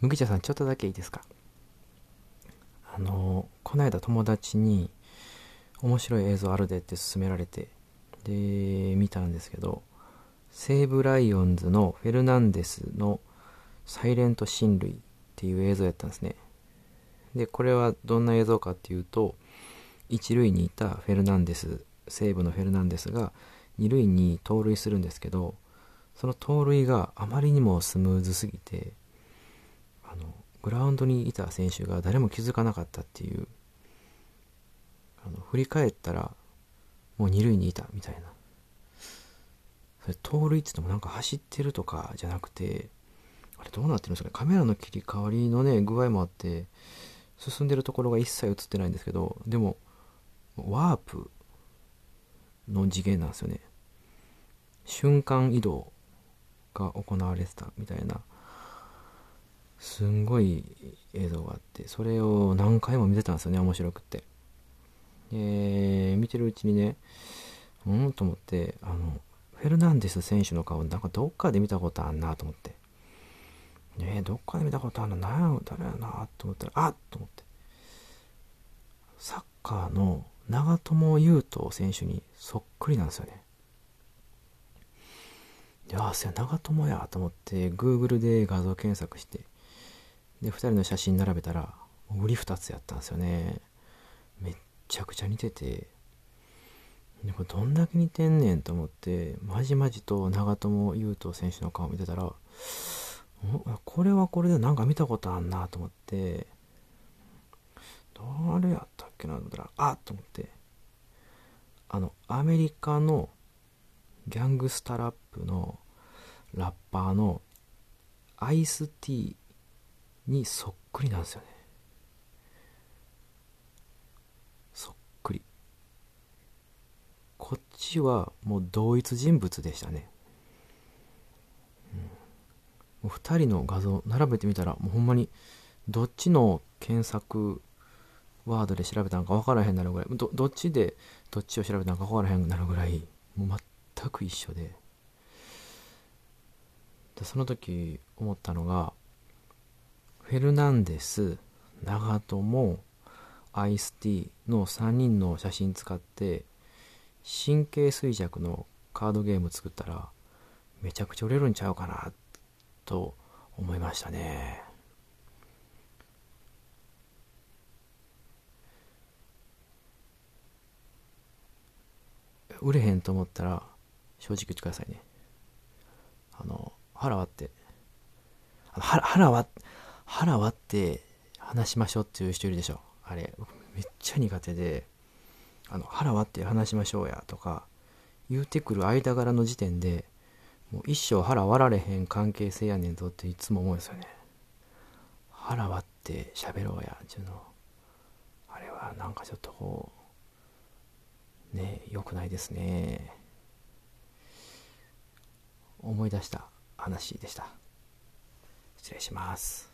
麦茶さんちょっとだけいいですか？あのこの間友達に面白い映像あるでって勧められてで見たんですけど西武ライオンズのフェルナンデスのサイレント親類っていう映像やったんですね。でこれはどんな映像かっていうと一塁にいたフェルナンデス西武のフェルナンデスが二塁に盗塁するんですけどその盗塁があまりにもスムーズすぎてグラウンドにいた選手が誰も気づかなかったっていうあの振り返ったらもう二塁にいたみたいな。それ盗塁って言ってもなんか走ってるとかじゃなくてあれどうなってるんですかね。カメラの切り替わりのね具合もあって進んでるところが一切映ってないんですけどでもワープの次元なんですよね。瞬間移動が行われてたみたいな。すんごい映像があってそれを何回も見てたんですよね面白くって。で見てるうちにねうんと思ってあのフェルナンデス選手の顔なんかどっかで見たことあんなと思って。ねえ、どっかで見たことあるの？何や誰やなと思ったらあっと思って。サッカーの長友佑都選手にそっくりなんですよね。いやあそや長友やと思って Google で画像検索してで2人の写真並べたら売り2つやったんですよね。めっちゃくちゃ似てて。でこれどんだけ似てんねんと思ってまじまじと長友佑都選手の顔見てたらこれはこれでなんか見たことあんなと思って誰やったっけなと思ったらあっと思って。あのアメリカのギャングスタラップのラッパーのアイスティーにそっくりなんですよね。そっくり。こっちはもう同一人物でしたね、うん、2人の画像並べてみたらもうほんまにどっちの検索ワードで調べたのか分からへんなるぐらいどどっちでどっちを調べたのか分からへんなるぐらいもう全く一緒で。でその時思ったのがフェルナンデス長友アイスティーの3人の写真使って神経衰弱のカードゲーム作ったらめちゃくちゃ売れるんちゃうかなと思いましたね。売れへんと思ったら正直言ってくださいね。あの腹割って。腹腹割って腹割って話しましょうっていう人いるでしょ。あれめっちゃ苦手であの腹割って話しましょうやとか言うてくる間柄の時点でもう一生腹割られへん関係性やねんぞっていつも思うんですよね。腹割って喋ろうやっていうの。あれはなんかちょっとこうね良くないですね。思い出した話でした。失礼します。